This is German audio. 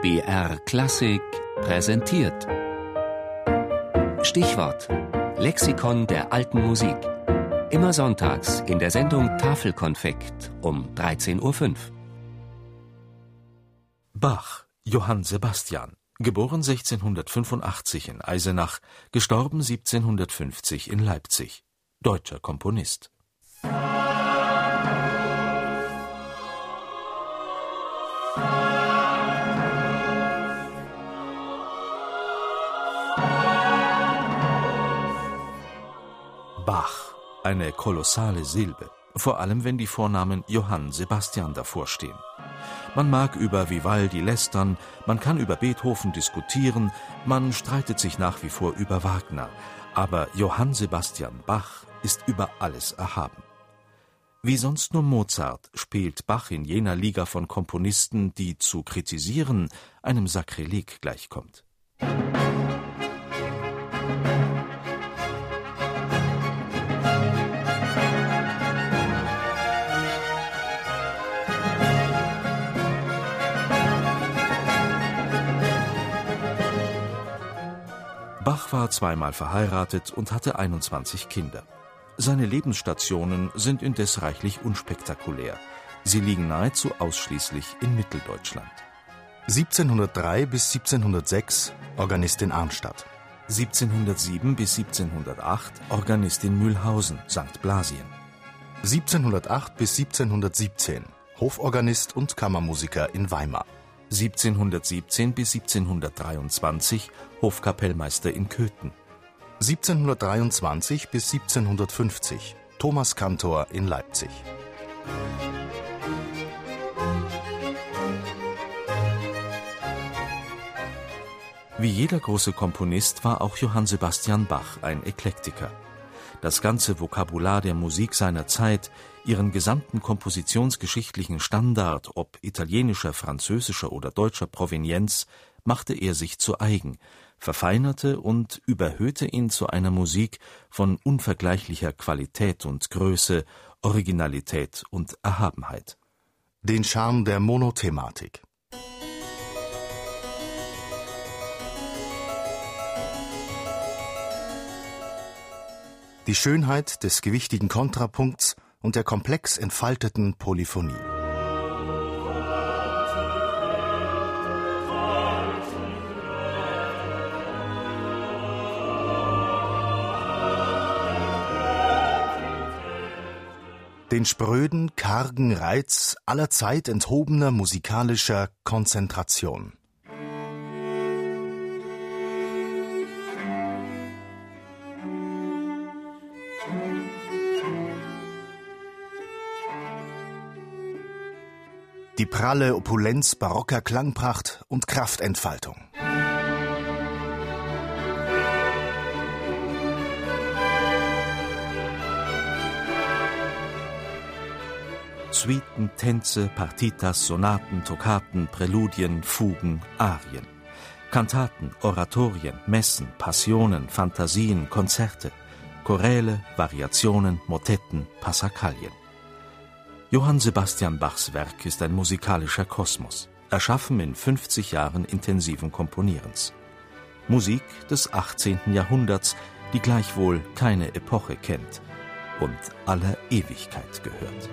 BR Klassik präsentiert. Stichwort: Lexikon der alten Musik. Immer sonntags in der Sendung Tafelkonfekt um 13.05 Uhr. Bach, Johann Sebastian, geboren 1685 in Eisenach, gestorben 1750 in Leipzig. Deutscher Komponist. Bach, eine kolossale Silbe, vor allem wenn die Vornamen Johann Sebastian davor stehen. Man mag über Vivaldi lästern, man kann über Beethoven diskutieren, man streitet sich nach wie vor über Wagner, aber Johann Sebastian Bach ist über alles erhaben. Wie sonst nur Mozart spielt Bach in jener Liga von Komponisten, die zu kritisieren einem Sakrileg gleichkommt. Bach war zweimal verheiratet und hatte 21 Kinder. Seine Lebensstationen sind indes reichlich unspektakulär. Sie liegen nahezu ausschließlich in Mitteldeutschland. 1703 bis 1706 Organist in Arnstadt. 1707 bis 1708 Organist in Mühlhausen, St. Blasien. 1708 bis 1717 Hoforganist und Kammermusiker in Weimar. 1717 bis 1723 Hofkapellmeister in Köthen. 1723 bis 1750 Thomas Kantor in Leipzig. Wie jeder große Komponist war auch Johann Sebastian Bach ein Eklektiker. Das ganze Vokabular der Musik seiner Zeit, ihren gesamten kompositionsgeschichtlichen Standard, ob italienischer, französischer oder deutscher Provenienz, machte er sich zu eigen, verfeinerte und überhöhte ihn zu einer Musik von unvergleichlicher Qualität und Größe, Originalität und Erhabenheit. Den Charme der Monothematik. Die Schönheit des gewichtigen Kontrapunkts und der komplex entfalteten Polyphonie. Den spröden, kargen Reiz allerzeit enthobener musikalischer Konzentration. Die pralle Opulenz barocker Klangpracht und Kraftentfaltung. Suiten, Tänze, Partitas, Sonaten, Toccaten, Präludien, Fugen, Arien. Kantaten, Oratorien, Messen, Passionen, Fantasien, Konzerte, Choräle, Variationen, Motetten, Passakalien. Johann Sebastian Bachs Werk ist ein musikalischer Kosmos, erschaffen in 50 Jahren intensiven Komponierens. Musik des 18. Jahrhunderts, die gleichwohl keine Epoche kennt und aller Ewigkeit gehört.